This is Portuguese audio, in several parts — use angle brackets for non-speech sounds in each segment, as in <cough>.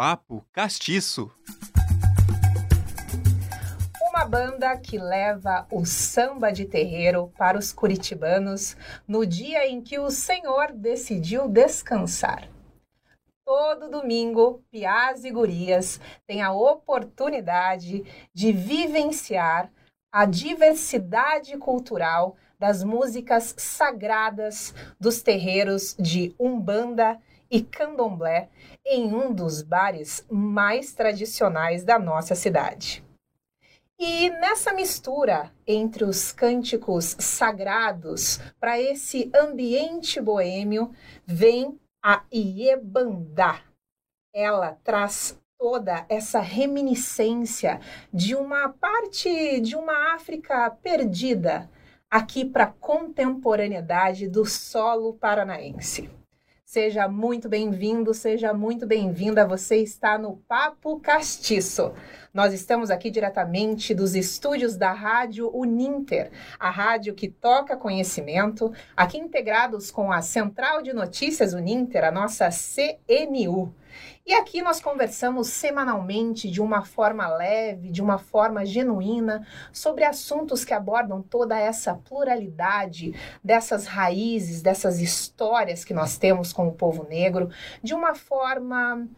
Papo Castiço. Uma banda que leva o samba de terreiro para os curitibanos no dia em que o Senhor decidiu descansar. Todo domingo, piás e gurias têm a oportunidade de vivenciar a diversidade cultural das músicas sagradas dos terreiros de Umbanda e Candomblé em um dos bares mais tradicionais da nossa cidade. E nessa mistura entre os cânticos sagrados para esse ambiente boêmio vem a Iebandá. Ela traz toda essa reminiscência de uma parte de uma África perdida aqui para a contemporaneidade do solo paranaense. Seja muito bem-vindo, seja muito bem-vinda. Você está no Papo Castiço. Nós estamos aqui diretamente dos estúdios da Rádio Uninter, a rádio que toca conhecimento, aqui integrados com a Central de Notícias Uninter, a nossa CNU. E aqui nós conversamos semanalmente de uma forma leve, de uma forma genuína, sobre assuntos que abordam toda essa pluralidade dessas raízes, dessas histórias que nós temos com o povo negro, de uma forma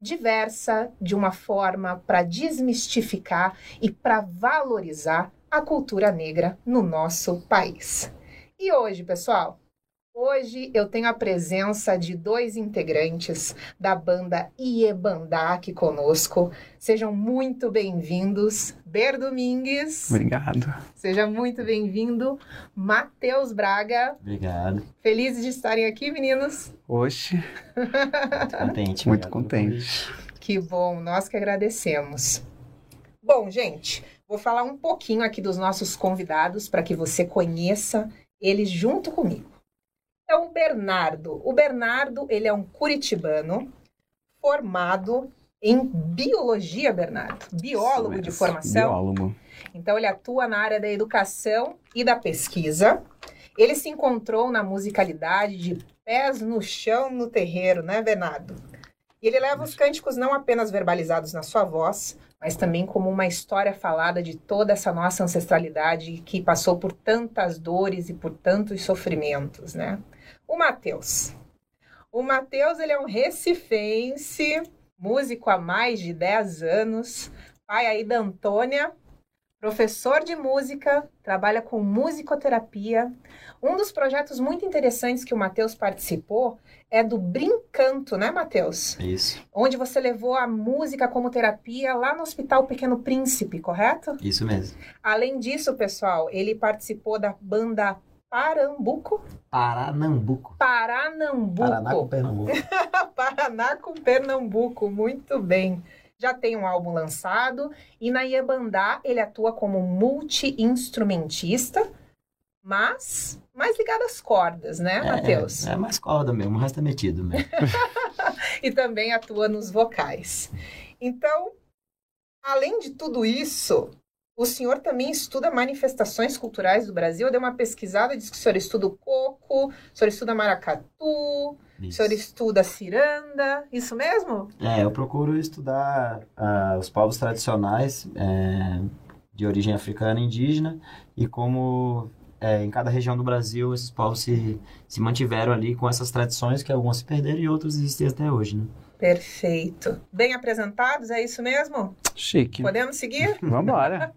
diversa, de uma forma para desmistificar e para valorizar a cultura negra no nosso país. E hoje, pessoal, Hoje eu tenho a presença de dois integrantes da banda Iebandá aqui conosco. Sejam muito bem-vindos, Ber Domingues. Obrigado. Seja muito bem-vindo, Matheus Braga. Obrigado. Felizes de estarem aqui, meninos. Oxe. Muito contente. Muito contente. Que bom, nós que agradecemos. Bom, gente, vou falar um pouquinho aqui dos nossos convidados para que você conheça eles junto comigo. Então, o Bernardo. O Bernardo, ele é um curitibano formado em biologia, Bernardo. Biólogo de formação. Biólogo. Então, ele atua na área da educação e da pesquisa. Ele se encontrou na musicalidade de pés no chão no terreiro, né, Bernardo? E ele leva os cânticos não apenas verbalizados na sua voz, mas também como uma história falada de toda essa nossa ancestralidade que passou por tantas dores e por tantos sofrimentos, né? O Matheus. O Matheus, ele é um recifense, músico há mais de 10 anos, pai aí da Antônia, professor de música, trabalha com musicoterapia. Um dos projetos muito interessantes que o Matheus participou é do Brincanto, né, Matheus? Isso. Onde você levou a música como terapia lá no Hospital Pequeno Príncipe, correto? Isso mesmo. Além disso, pessoal, ele participou da banda Parambuco. Paranambuco. Paranambuco. Paraná com Pernambuco. <laughs> Paraná com Pernambuco, muito bem. Já tem um álbum lançado e na Iebandá ele atua como multi-instrumentista, mas mais ligado às cordas, né, Matheus? É, é mais corda mesmo, o resto é metido mesmo. <laughs> e também atua nos vocais. Então, além de tudo isso, o senhor também estuda manifestações culturais do Brasil. Eu dei uma pesquisada, diz que o senhor estuda o coco, o senhor estuda maracatu, Isso. o senhor estuda ciranda, isso mesmo? É, eu procuro estudar ah, os povos tradicionais é, de origem africana e indígena e como é, em cada região do Brasil esses povos se, se mantiveram ali com essas tradições que algumas se perderam e outras existem até hoje, né? Perfeito. Bem apresentados, é isso mesmo? Chique. Podemos seguir? <laughs> Vambora.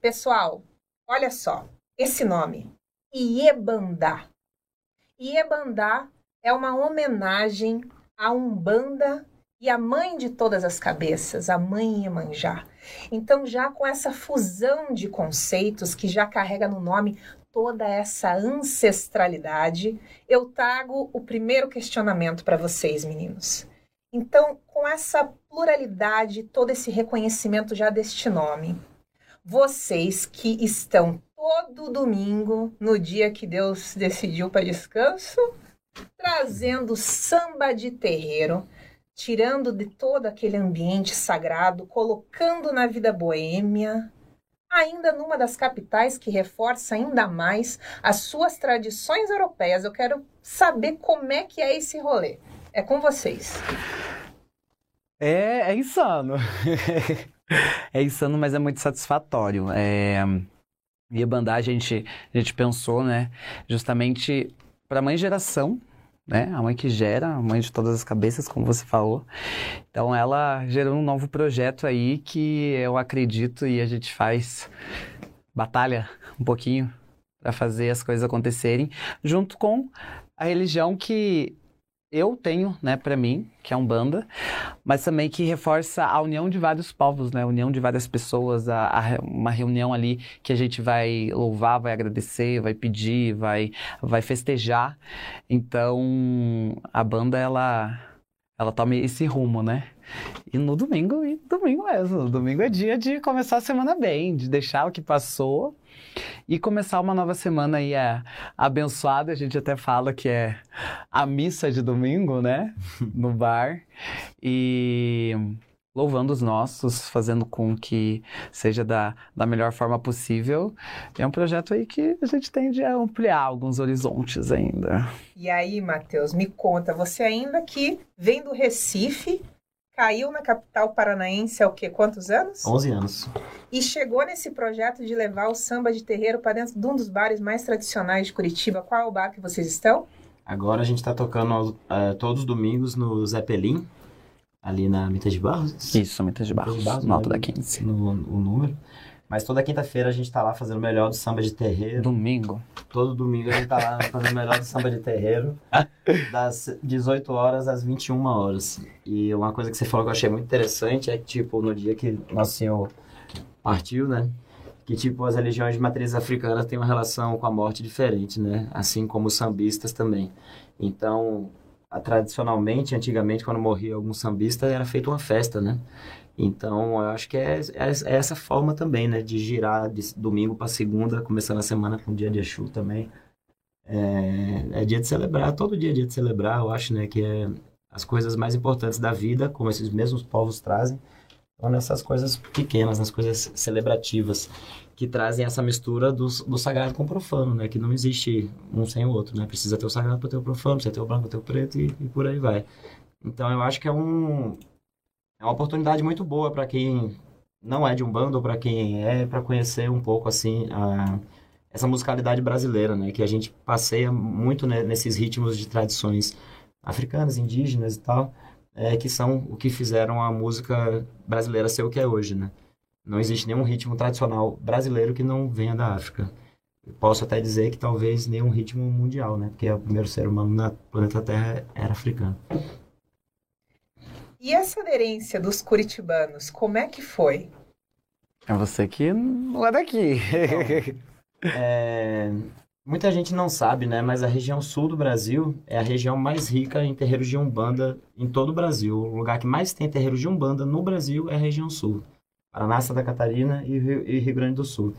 Pessoal, olha só, esse nome, Iebandá. Iebandá é uma homenagem à Umbanda e à mãe de todas as cabeças, a mãe Iemanjá. Então, já com essa fusão de conceitos que já carrega no nome toda essa ancestralidade, eu trago o primeiro questionamento para vocês, meninos. Então, com essa pluralidade, todo esse reconhecimento já deste nome, vocês que estão todo domingo, no dia que Deus decidiu para descanso, trazendo samba de terreiro, tirando de todo aquele ambiente sagrado, colocando na vida boêmia, ainda numa das capitais que reforça ainda mais as suas tradições europeias. Eu quero saber como é que é esse rolê. É com vocês. É, é insano. <laughs> é insano, mas é muito satisfatório. É... E a bandagem a gente, a gente pensou, né, justamente para a mãe geração, né, a mãe que gera, a mãe de todas as cabeças, como você falou. Então ela gerou um novo projeto aí que eu acredito e a gente faz batalha um pouquinho para fazer as coisas acontecerem, junto com a religião que eu tenho, né, para mim, que é um banda, mas também que reforça a união de vários povos, né, a união de várias pessoas, a, a, uma reunião ali que a gente vai louvar, vai agradecer, vai pedir, vai, vai festejar. Então, a banda ela ela toma esse rumo, né? E no domingo, e domingo mesmo, domingo é dia de começar a semana bem, de deixar o que passou e começar uma nova semana aí é abençoada. A gente até fala que é a missa de domingo, né? <laughs> No bar. E louvando os nossos, fazendo com que seja da, da melhor forma possível. É um projeto aí que a gente tende a ampliar alguns horizontes ainda. E aí, Matheus, me conta, você ainda que vem do Recife, caiu na capital paranaense há o quê? Quantos anos? 11 anos. E chegou nesse projeto de levar o samba de terreiro para dentro de um dos bares mais tradicionais de Curitiba. Qual é o bar que vocês estão? Agora a gente está tocando uh, todos os domingos no Zeppelin, ali na Mita de Barros. Isso, Mita de Barros, Barros no alto né? da 15. No, o número. Mas toda quinta-feira a gente tá lá fazendo o melhor do samba de terreiro. Domingo. Todo domingo a gente tá lá <laughs> fazendo o melhor do samba de terreiro. das 18 horas às 21 horas. E uma coisa que você falou que eu achei muito interessante é que, tipo, no dia que Nosso Senhor partiu, né? Que, tipo, as religiões de matriz africana têm uma relação com a morte diferente, né? Assim como os sambistas também. Então, tradicionalmente, antigamente, quando morria algum sambista, era feita uma festa, né? Então, eu acho que é, é, é essa forma também, né? De girar de domingo para segunda, começando a semana com o dia de Exu também. É, é, dia de celebrar, todo dia é dia de celebrar, eu acho, né? Que é as coisas mais importantes da vida, como esses mesmos povos trazem, são nessas coisas pequenas, nas coisas celebrativas, que trazem essa mistura do, do sagrado com o profano, né? Que não existe um sem o outro, né? Precisa ter o sagrado para ter o profano, precisa ter o branco para ter o preto e, e por aí vai. Então, eu acho que é um é uma oportunidade muito boa para quem não é de um bando para quem é, para conhecer um pouco assim a, essa musicalidade brasileira, né? Que a gente passeia muito né, nesses ritmos de tradições africanas, indígenas e tal, é, que são o que fizeram a música brasileira ser o que é hoje, né? Não existe nenhum ritmo tradicional brasileiro que não venha da África. Posso até dizer que talvez nenhum ritmo mundial, né? Porque o primeiro ser humano no planeta Terra era africano. E essa aderência dos curitibanos, como é que foi? É você que não é daqui. é, muita gente não sabe, né? Mas a região sul do Brasil é a região mais rica em terreiros de Umbanda em todo o Brasil. O lugar que mais tem terreiros de Umbanda no Brasil é a região sul. Paraná, Santa Catarina e Rio, e Rio Grande do Sul.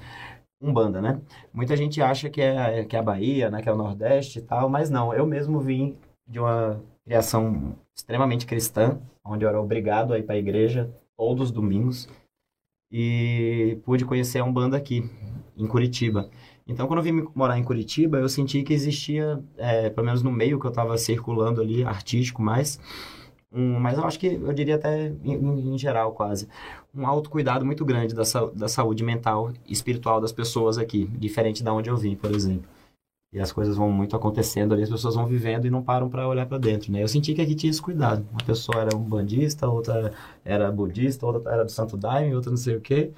Umbanda, né? Muita gente acha que é, que é a Bahia, né? Que é o Nordeste e tal, mas não. Eu mesmo vim de uma criação extremamente cristã, onde eu era obrigado a ir para a igreja todos os domingos e pude conhecer a Umbanda aqui, em Curitiba. Então, quando eu vim morar em Curitiba, eu senti que existia, é, pelo menos no meio que eu estava circulando ali, artístico mais, um, mas eu acho que, eu diria até em, em geral quase, um autocuidado muito grande da, da saúde mental e espiritual das pessoas aqui, diferente da onde eu vim, por exemplo. E as coisas vão muito acontecendo ali, as pessoas vão vivendo e não param para olhar para dentro, né? Eu senti que aqui tinha esse cuidado. Uma pessoa era um bandista, outra era budista, outra era do Santo Daime, outra não sei o quê.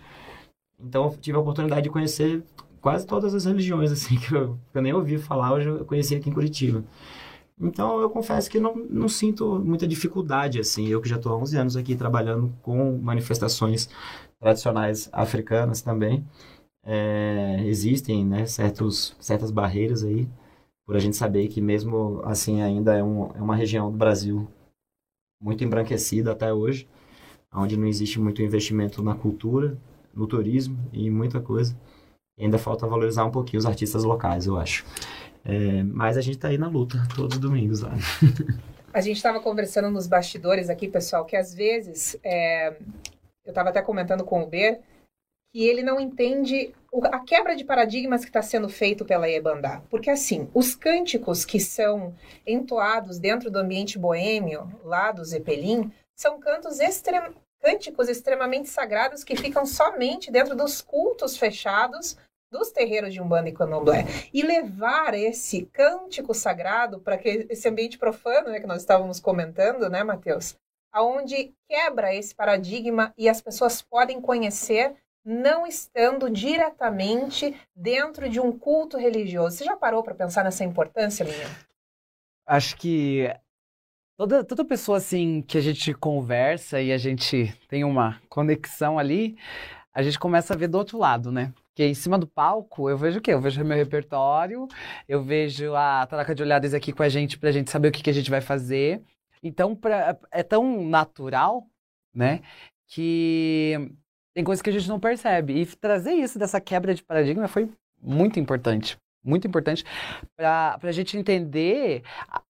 Então eu tive a oportunidade de conhecer quase todas as religiões, <laughs> assim, que eu, que eu nem ouvi falar, hoje eu conheci aqui em Curitiba. Então eu confesso que não, não sinto muita dificuldade, assim. Eu que já estou há 11 anos aqui trabalhando com manifestações tradicionais africanas também é, existem né, certos, certas barreiras aí, por a gente saber que mesmo assim ainda é, um, é uma região do Brasil muito embranquecida até hoje, onde não existe muito investimento na cultura, no turismo e muita coisa. E ainda falta valorizar um pouquinho os artistas locais, eu acho. É, mas a gente está aí na luta todos os domingos lá. A gente estava conversando nos bastidores aqui, pessoal, que às vezes é, eu estava até comentando com o Ber que ele não entende a quebra de paradigmas que está sendo feito pela Ebandá. Porque, assim, os cânticos que são entoados dentro do ambiente boêmio, lá do Zeppelin, são cantos extrem... cânticos extremamente sagrados que ficam somente dentro dos cultos fechados dos terreiros de Umbanda e Candomblé. E levar esse cântico sagrado para esse ambiente profano né, que nós estávamos comentando, né, Matheus? Aonde quebra esse paradigma e as pessoas podem conhecer não estando diretamente dentro de um culto religioso. Você já parou para pensar nessa importância, menina? Acho que toda, toda pessoa assim que a gente conversa e a gente tem uma conexão ali, a gente começa a ver do outro lado, né? Porque em cima do palco, eu vejo o quê? Eu vejo meu repertório, eu vejo a troca de olhares aqui com a gente pra gente saber o que, que a gente vai fazer. Então, pra, é tão natural, né? Que tem coisas que a gente não percebe. E trazer isso dessa quebra de paradigma foi muito importante. Muito importante para a gente entender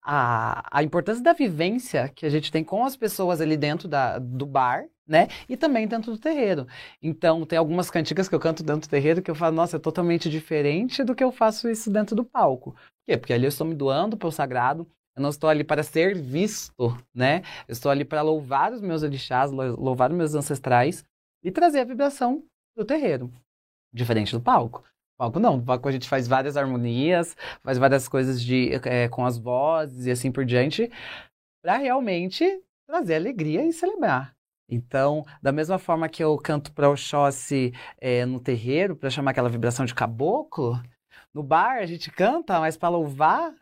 a, a importância da vivência que a gente tem com as pessoas ali dentro da, do bar, né? E também dentro do terreiro. Então, tem algumas cantigas que eu canto dentro do terreiro que eu falo, nossa, é totalmente diferente do que eu faço isso dentro do palco. Por quê? Porque ali eu estou me doando para o sagrado, eu não estou ali para ser visto, né? Eu estou ali para louvar os meus orixás, louvar os meus ancestrais e trazer a vibração do terreiro. Diferente do palco. Palco não, palco a gente faz várias harmonias, faz várias coisas de, é, com as vozes e assim por diante, para realmente trazer alegria e celebrar. Então, da mesma forma que eu canto para Oxóssi é, no terreiro, para chamar aquela vibração de caboclo, no bar a gente canta, mas para louvar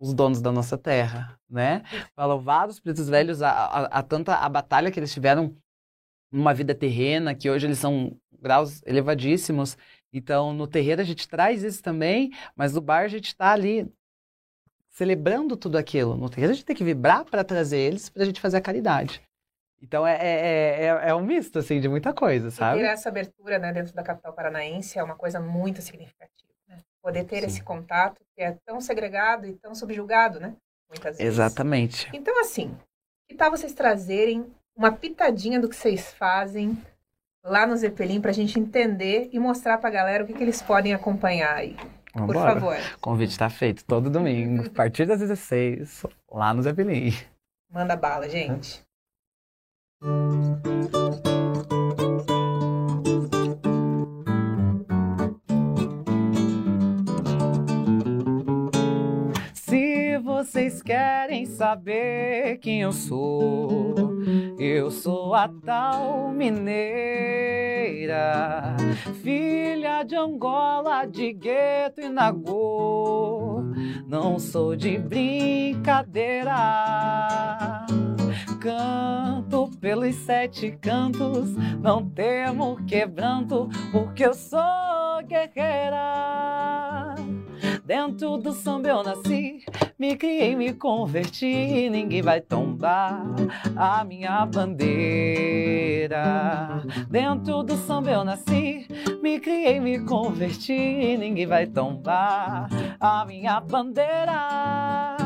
os donos da nossa terra, né? Para louvar os pretos velhos a, a, a, tanta a batalha que eles tiveram numa vida terrena, que hoje eles são graus elevadíssimos. Então, no terreiro a gente traz isso também, mas no bar a gente está ali celebrando tudo aquilo. No terreiro a gente tem que vibrar para trazer eles, para a gente fazer a caridade. Então é, é, é, é, um misto, assim, de muita coisa, sabe? E ter essa abertura, né, dentro da capital paranaense é uma coisa muito significativa, né? Poder ter Sim. esse contato que é tão segregado e tão subjugado, né? Muitas vezes. Exatamente. Então, assim, que tal vocês trazerem uma pitadinha do que vocês fazem lá no Zeppelin para a gente entender e mostrar para a galera o que, que eles podem acompanhar aí? Vambora. Por favor. O convite está feito todo domingo, a partir das 16, lá no Zeppelin. Manda bala, gente. Vocês querem saber quem eu sou, eu sou a tal mineira, filha de Angola, de Gueto e Nagô. Não sou de brincadeira canto pelos sete cantos, não temo quebranto, porque eu sou guerreira. Dentro do samba eu nasci, me criei, me converti, ninguém vai tombar a minha bandeira. Dentro do samba eu nasci, me criei, me converti, ninguém vai tombar a minha bandeira.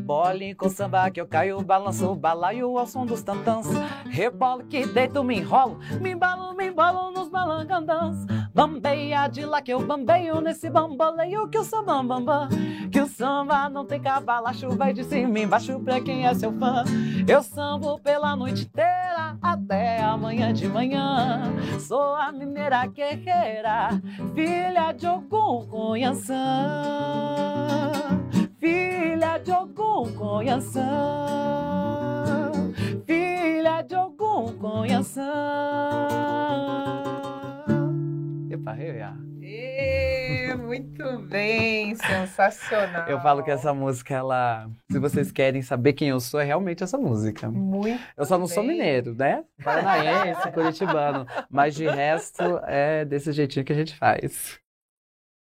Bole com samba que eu caio, balanço balaio ao som dos tantãs. Rebolo que deito, me enrolo, me embalo, me embalo nos balangandãs. Bambeia de lá que eu bambeio nesse bamboleio que o samba. Que o samba não tem cabalacho, vai de cima embaixo pra quem é seu fã. Eu sambo pela noite inteira até amanhã de manhã. Sou a mineira guerreira, filha de Ogum Conhaçã filha de algum conhação, filha de algum conhação. Epa, eu já. E, muito bem, sensacional. Eu falo que essa música, ela. Se vocês querem saber quem eu sou, é realmente essa música. Muito. Eu só não bem. sou mineiro, né? Paranaense, curitibano. Mas de resto, é desse jeitinho que a gente faz.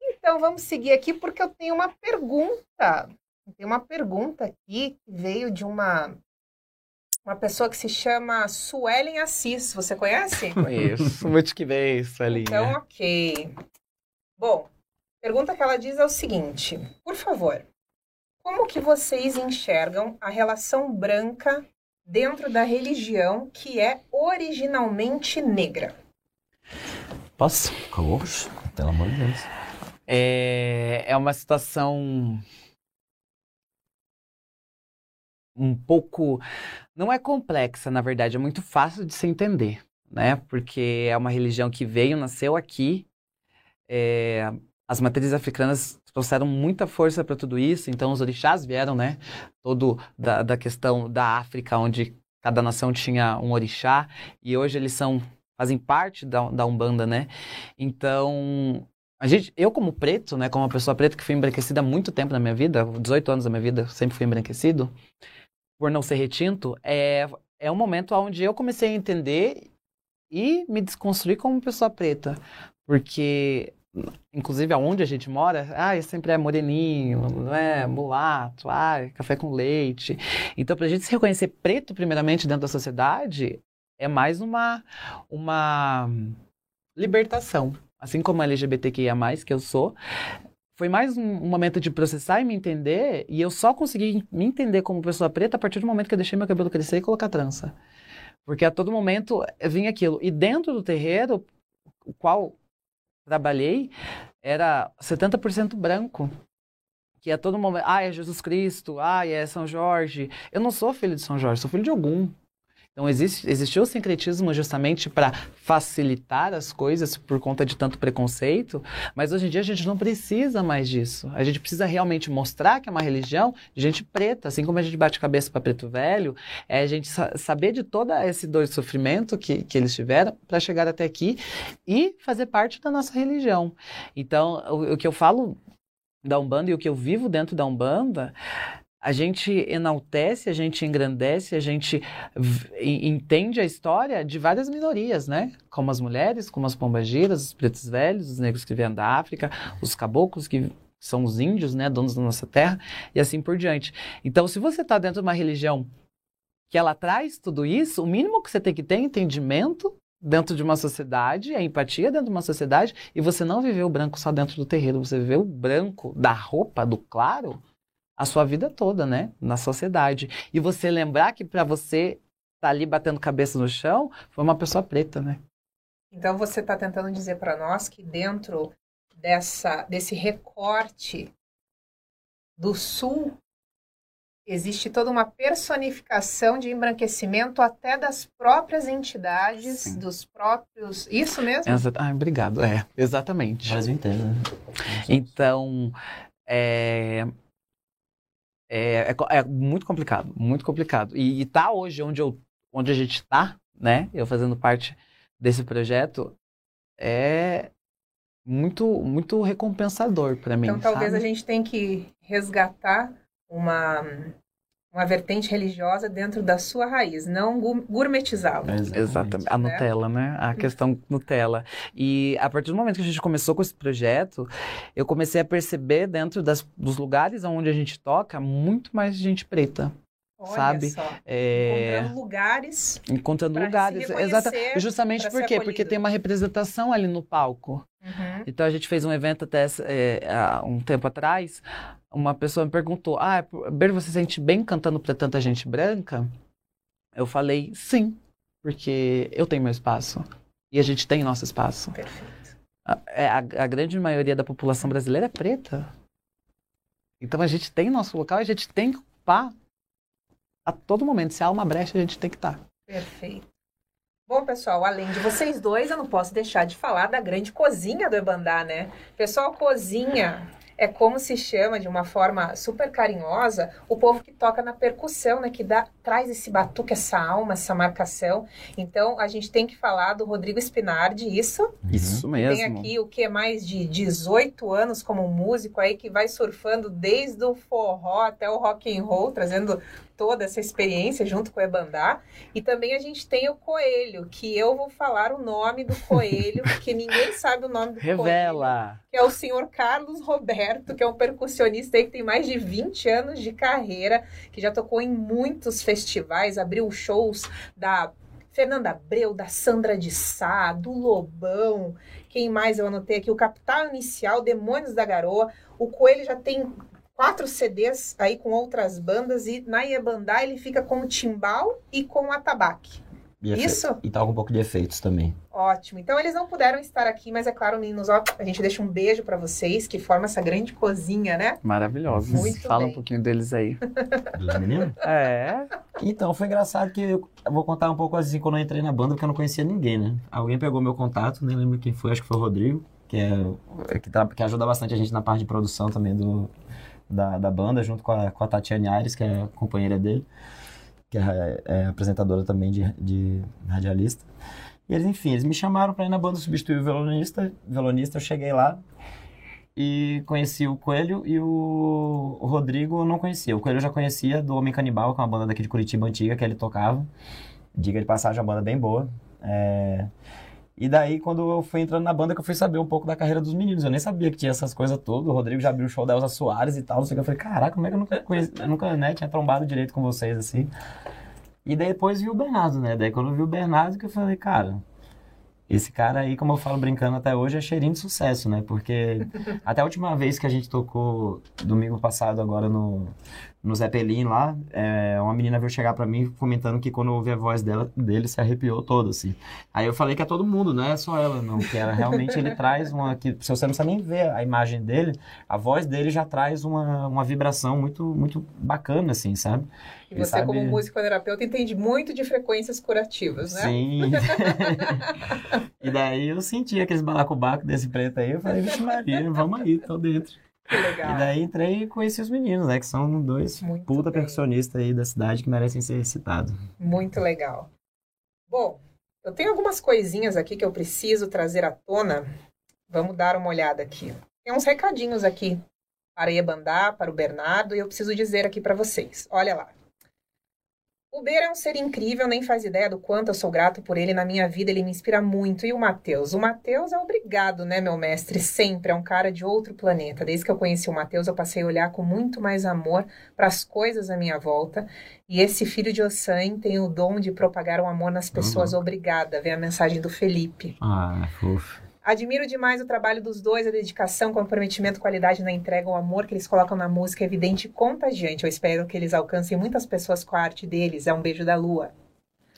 Então vamos seguir aqui porque eu tenho uma pergunta. Tem uma pergunta aqui que veio de uma uma pessoa que se chama Suelen Assis. Você conhece? <laughs> Conheço. Muito que bem, Suelen. Então, ok. Bom, a pergunta que ela diz é o seguinte: por favor, como que vocês enxergam a relação branca dentro da religião que é originalmente negra? Posso? Poxa, pelo amor de Deus. É, é uma situação um pouco. Não é complexa, na verdade, é muito fácil de se entender, né? Porque é uma religião que veio, nasceu aqui. É, as matrizes africanas trouxeram muita força para tudo isso, então os orixás vieram, né? Todo da, da questão da África, onde cada nação tinha um orixá, e hoje eles são fazem parte da, da Umbanda, né? Então, a gente, eu como preto, né, como uma pessoa preta que fui embranquecida há muito tempo na minha vida, 18 anos da minha vida, sempre fui embranquecido, por não ser retinto, é, é um momento onde eu comecei a entender e me desconstruir como pessoa preta. Porque, inclusive, aonde a gente mora, ah, sempre é moreninho, não é mulato, ah, café com leite. Então, para a gente se reconhecer preto, primeiramente, dentro da sociedade, é mais uma, uma libertação. Assim como a LGBTQIA+, que eu sou, foi mais um, um, momento de processar e me entender, e eu só consegui me entender como pessoa preta a partir do momento que eu deixei meu cabelo crescer e colocar trança. Porque a todo momento vinha aquilo. E dentro do terreiro, o qual trabalhei, era 70% branco. Que a todo momento, ah, é Jesus Cristo, ah, é São Jorge. Eu não sou filho de São Jorge, sou filho de algum. Então, existe, existiu o sincretismo justamente para facilitar as coisas por conta de tanto preconceito, mas hoje em dia a gente não precisa mais disso. A gente precisa realmente mostrar que é uma religião de gente preta, assim como a gente bate cabeça para preto velho, é a gente sa saber de todo esse dor e sofrimento que, que eles tiveram para chegar até aqui e fazer parte da nossa religião. Então, o, o que eu falo da Umbanda e o que eu vivo dentro da Umbanda a gente enaltece, a gente engrandece, a gente entende a história de várias minorias, né? Como as mulheres, como as pombagiras, os pretos velhos, os negros que vêm da África, os caboclos que são os índios, né, donos da nossa terra, e assim por diante. Então, se você está dentro de uma religião que ela traz tudo isso, o mínimo que você tem que ter é entendimento dentro de uma sociedade, é empatia dentro de uma sociedade, e você não viveu o branco só dentro do terreiro, você viveu o branco da roupa, do claro, a sua vida toda, né? Na sociedade. E você lembrar que para você estar tá ali batendo cabeça no chão, foi uma pessoa preta, né? Então você está tentando dizer para nós que dentro dessa desse recorte do sul existe toda uma personificação de embranquecimento até das próprias entidades, Sim. dos próprios. Isso mesmo? Exa ah, obrigado. É, exatamente. Brasil inteiro, né? Então, é, é, é, é, muito complicado, muito complicado. E, e tá hoje onde, eu, onde a gente está, né? Eu fazendo parte desse projeto, é muito, muito recompensador para mim. Então talvez sabe? a gente tenha que resgatar uma uma vertente religiosa dentro da sua raiz, não gourmetizá-la. Exatamente. A né? Nutella, né? A questão Nutella. E a partir do momento que a gente começou com esse projeto, eu comecei a perceber dentro das, dos lugares onde a gente toca muito mais gente preta. Olha sabe? Só. É... Encontrando lugares. Encontrando lugares. Exatamente. Justamente por quê? Porque tem uma representação ali no palco. Uhum. Então a gente fez um evento até é, há um tempo atrás. Uma pessoa me perguntou: Ah, Ber, você se sente bem cantando para tanta gente branca? Eu falei: Sim, porque eu tenho meu espaço. E a gente tem nosso espaço. Perfeito. A, é, a, a grande maioria da população brasileira é preta. Então a gente tem nosso local, a gente tem que ocupar a todo momento. Se há uma brecha, a gente tem que estar. Perfeito. Bom, pessoal, além de vocês dois, eu não posso deixar de falar da grande cozinha do Ebandá, né? Pessoal, cozinha é como se chama de uma forma super carinhosa o povo que toca na percussão, né? Que dá, traz esse batuque, essa alma, essa marcação. Então a gente tem que falar do Rodrigo Spinardi, isso? Isso mesmo. Tem aqui o que é mais de 18 anos como músico aí que vai surfando desde o forró até o rock and roll, trazendo toda essa experiência junto com o Ebandá. E também a gente tem o Coelho, que eu vou falar o nome do Coelho, <laughs> porque ninguém sabe o nome do Revela. Coelho. Que é o senhor Carlos Roberto, que é um percussionista aí que tem mais de 20 anos de carreira, que já tocou em muitos festivais, abriu shows da Fernanda Abreu, da Sandra de Sá, do Lobão, quem mais eu anotei aqui? O Capital Inicial, Demônios da Garoa. O Coelho já tem quatro CDs aí com outras bandas e na Iebandá ele fica com o timbal e com o atabaque. E efe- Isso? E toca um pouco de efeitos também. Ótimo. Então eles não puderam estar aqui, mas é claro, meninos, ó, a gente deixa um beijo pra vocês que forma essa grande cozinha, né? Maravilhosos. Muito Fala bem. um pouquinho deles aí. Dos meninos? É. Então, foi engraçado que eu vou contar um pouco assim quando eu entrei na banda, porque eu não conhecia ninguém, né? Alguém pegou meu contato, nem lembro quem foi, acho que foi o Rodrigo, que, é, que, tra- que ajuda bastante a gente na parte de produção também do, da, da banda, junto com a, com a Tatiane Aires, que é a companheira dele, que é, é apresentadora também de, de radialista. E eles, enfim, eles me chamaram para ir na banda substituir o violonista. violonista, eu cheguei lá e conheci o Coelho e o, Rodrigo eu não conhecia. O Coelho eu já conhecia do Homem Canibal, que é uma banda daqui de Curitiba antiga que ele tocava. Diga de passagem, uma banda bem boa. É, E daí, quando eu fui entrando na banda, que eu fui saber um pouco da carreira dos meninos. Eu nem sabia que tinha essas coisas todas. O Rodrigo já abriu o show da Elza Soares e tal. Não sei o que. Eu falei, caraca, como é que eu nunca, conheci, eu nunca né, tinha trombado direito com vocês, assim. E daí depois vi o Bernardo, né? Daí quando eu vi o Bernardo, que eu falei, cara, esse cara aí, como eu falo brincando até hoje, é cheirinho de sucesso, né? Porque até a última vez que a gente tocou, domingo passado, agora no, no Zeppelin lá, é, uma menina veio chegar pra mim comentando que quando ouvi a voz dela, dele se arrepiou todo, assim. Aí eu falei que é todo mundo, não é só ela, não. Que ela realmente ele traz uma. Que, se você não precisa nem ver a imagem dele, a voz dele já traz uma, uma vibração muito, muito bacana, assim, sabe? E você, sabe- como musicoterapeuta, entende muito de frequências curativas, né? Sim. <laughs> e daí eu senti aqueles balacobacos desse preto aí, eu falei, vixe Maria, vamos aí, tô dentro. Que legal. E daí entrei e conheci os meninos, né? Que são dois Muito puta bem. percussionistas aí da cidade que merecem ser citados. Muito legal. Bom, eu tenho algumas coisinhas aqui que eu preciso trazer à tona. Vamos dar uma olhada aqui. Tem uns recadinhos aqui para a Iebandá, para o Bernardo, e eu preciso dizer aqui para vocês. Olha lá. O Ber é um ser incrível, nem faz ideia do quanto eu sou grato por ele na minha vida, ele me inspira muito. E o Matheus? O Matheus é obrigado, né, meu mestre? Sempre é um cara de outro planeta. Desde que eu conheci o Matheus, eu passei a olhar com muito mais amor para as coisas à minha volta. E esse filho de Ossan tem o dom de propagar o amor nas pessoas. Obrigada. Vem a mensagem do Felipe. Ah, fofo. Admiro demais o trabalho dos dois, a dedicação, comprometimento, qualidade na entrega, o amor que eles colocam na música é evidente e contagiante. Eu espero que eles alcancem muitas pessoas com a arte deles. É um beijo da lua.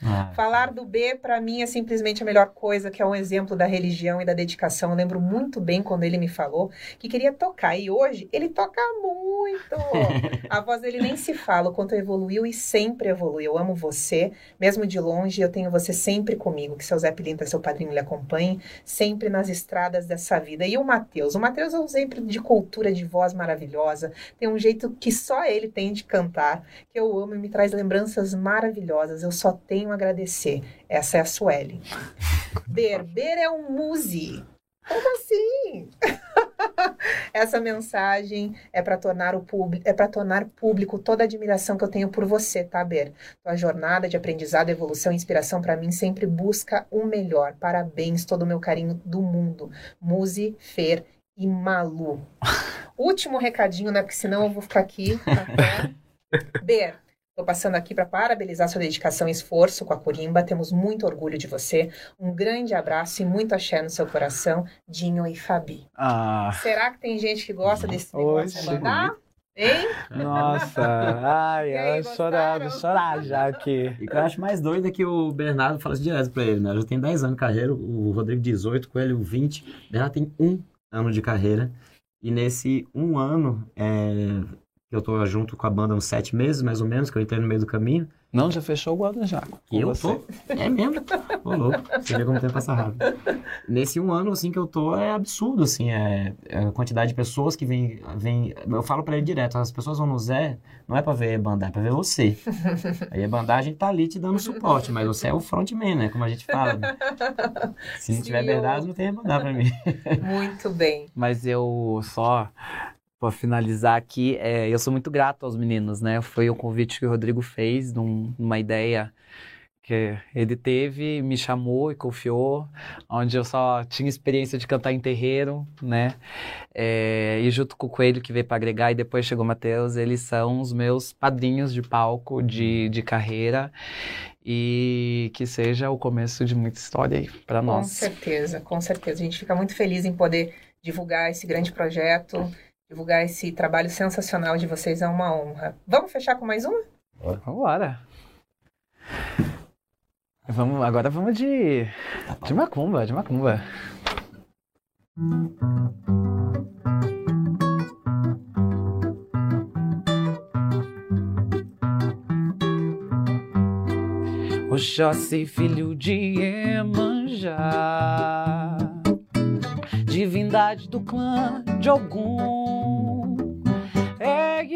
Ah, Falar do B, para mim, é simplesmente a melhor coisa, que é um exemplo da religião e da dedicação. Eu lembro muito bem quando ele me falou que queria tocar, e hoje ele toca muito. <laughs> A voz dele nem se fala, o quanto evoluiu e sempre evolui. Eu amo você, mesmo de longe, eu tenho você sempre comigo. Que seu Zé Pilinta, seu padrinho, lhe acompanhe sempre nas estradas dessa vida. E o Matheus? O Matheus é um exemplo de cultura de voz maravilhosa, tem um jeito que só ele tem de cantar, que eu amo e me traz lembranças maravilhosas. Eu só tenho a agradecer. Essa é a Sueli. <laughs> Ber, Ber é um muse. Como assim? <laughs> Essa mensagem é para tornar o público, é para tornar público toda a admiração que eu tenho por você, tá, Ber? Tua jornada de aprendizado, evolução e inspiração para mim sempre busca o melhor. Parabéns, todo o meu carinho do mundo. Muse, Fer e Malu. <laughs> Último recadinho, né? Porque senão eu vou ficar aqui até. Ber, Estou passando aqui para parabenizar sua dedicação e esforço com a Corimba. Temos muito orgulho de você. Um grande abraço e muito axé no seu coração, Dinho e Fabi. Ah, Será que tem gente que gosta desse negócio de Oxe. mandar? Hein? nossa. Ai, <laughs> aí, chorando, gostaram? chorar já aqui. E o que eu acho mais doido é que o Bernardo fala isso direto pra ele, né? Eu já tenho 10 anos de carreira, o Rodrigo 18, com ele 20. O Bernardo tem um ano de carreira. E nesse um ano, é, eu tô junto com a banda uns sete meses, mais ou menos, que eu entrei no meio do caminho. Não, já fechou o ano já. com E eu você. tô. É mesmo? Ô, louco. Você vê como o tempo passa rápido. Nesse um ano, assim, que eu tô, é absurdo, assim. É, é a quantidade de pessoas que vem, vem... Eu falo pra ele direto, as pessoas vão no Zé, não é pra ver bandar, é pra ver você. Aí a bandar, a gente tá ali te dando suporte, mas você é o frontman, né? Como a gente fala. né? Se não Sim, tiver eu- verdade, não tem bandar pra mim. Muito bem. Mas eu só para finalizar aqui, é, eu sou muito grato aos meninos, né? Foi o convite que o Rodrigo fez, num- numa ideia que ele teve, me chamou e confiou, onde eu só tinha experiência de cantar em terreiro, né? É, e junto com o Coelho que veio para agregar e depois chegou o Matheus, eles são os meus padrinhos de palco, de, de carreira e que seja o começo de muita história aí para Com nós. certeza, com certeza. A gente fica muito feliz em poder divulgar esse grande projeto, divulgar esse trabalho sensacional de vocês. É uma honra. Vamos fechar com mais uma? Vambora. Vamos, agora vamos de. De macumba, de macumba. Oxóssi, filho de Iemanjá, divindade do clã de Ogum,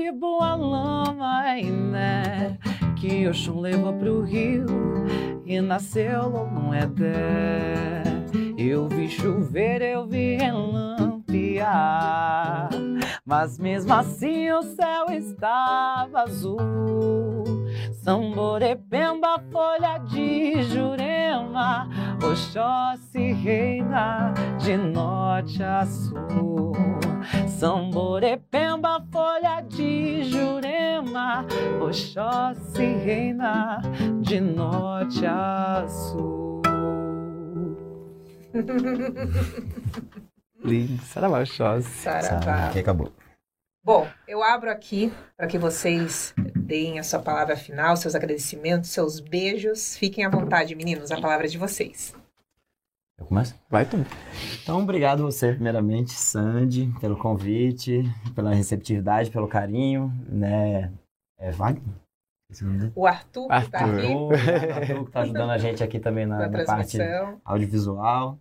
ergue boa lama, né? Que Oxum levou pro rio e nasceu um Edé. Eu vi chover, eu vi relampear, mas mesmo assim o céu estava azul. Samborepemba, folha de Jurema, Oxóssi reina de norte a sul. Samborepemba, folha de Jurema, Oxóssi reina de norte a sul. Lindo, <laughs> Saravá Oxóssi. Saravá. Aqui acabou. Bom, eu abro aqui para que vocês deem a sua palavra final, seus agradecimentos, seus beijos. Fiquem à vontade, meninos, a palavra é de vocês. Eu começo? Vai tu. Então, obrigado você, primeiramente, Sandy, pelo convite, pela receptividade, pelo carinho, né? É Wagner? Dele? O Arthur, que está Arthur. aqui O Arthur, que tá <laughs> ajudando a gente aqui também na, na na parte audiovisual.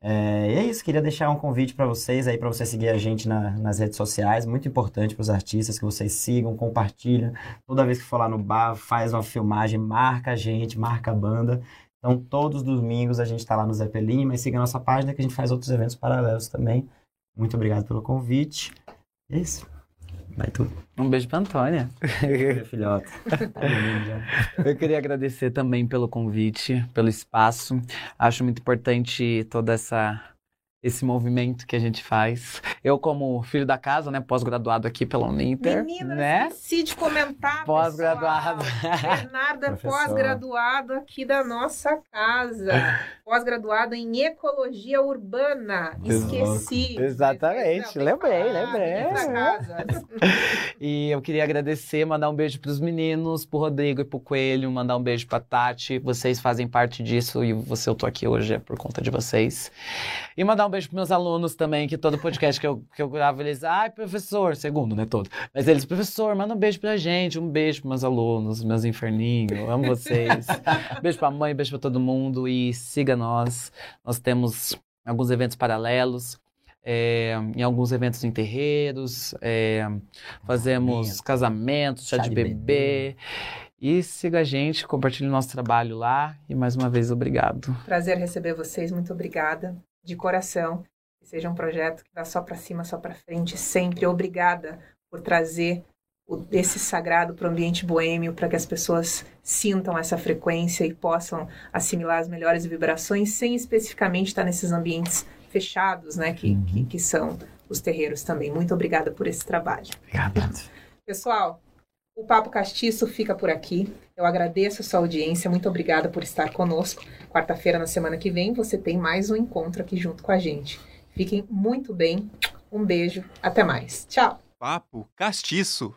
É, e é isso, queria deixar um convite para vocês aí, para você seguir a gente na- nas redes sociais. Muito importante para os artistas que vocês sigam, compartilham. Toda vez que for lá no bar, faz uma filmagem, marca a gente, marca a banda. Então, todos os domingos a gente está lá no Zé Pelim, mas siga a nossa página que a gente faz outros eventos paralelos também. Muito obrigado pelo convite. É isso. Vai tudo. Um beijo pra Antônia. <laughs> Filhota. Eu queria agradecer também pelo convite, pelo espaço. Acho muito importante toda essa esse movimento que a gente faz. Eu como filho da casa, né, pós-graduado aqui pela Uninter, Menina, né? esqueci de comentar, Pós-graduado. Bernarda é pós-graduado aqui da nossa casa. Pós-graduado em Ecologia Urbana. Esqueci. Exatamente. Não, Lembrei, lembrei. E eu queria agradecer, mandar um beijo pros meninos, pro Rodrigo e pro Coelho, mandar um beijo pra Tati. Vocês fazem parte disso e você eu tô aqui hoje é por conta de vocês. E mandar um beijo pros meus alunos também, que todo podcast que eu, que eu gravo, eles, ai, professor, segundo, né, todo. Mas eles, professor, manda um beijo pra gente, um beijo pros meus alunos, meus inferninhos, amo vocês. <laughs> beijo pra mãe, beijo pra todo mundo e siga nós. Nós temos alguns eventos paralelos. é, em alguns eventos em terreiros, é, fazemos Casamento. casamentos, chá, de, bebê. E siga a gente, compartilhe o nosso trabalho lá. E mais uma vez, obrigado. Prazer receber vocês, muito obrigada, de coração. Que seja um projeto que vá só para cima, só para frente, sempre. Obrigada por trazer o, esse sagrado para o ambiente boêmio, para que as pessoas sintam essa frequência e possam assimilar as melhores vibrações, sem especificamente estar nesses ambientes fechados, né, que, que, que são os terreiros também. Muito obrigada por esse trabalho. Obrigado. Pessoal, o Papo Castiço fica por aqui. Eu agradeço a sua audiência. Muito obrigada por estar conosco. Quarta-feira, na semana que vem, você tem mais um encontro aqui junto com a gente. Fiquem muito bem. Um beijo. Até mais. Tchau. Papo castiço.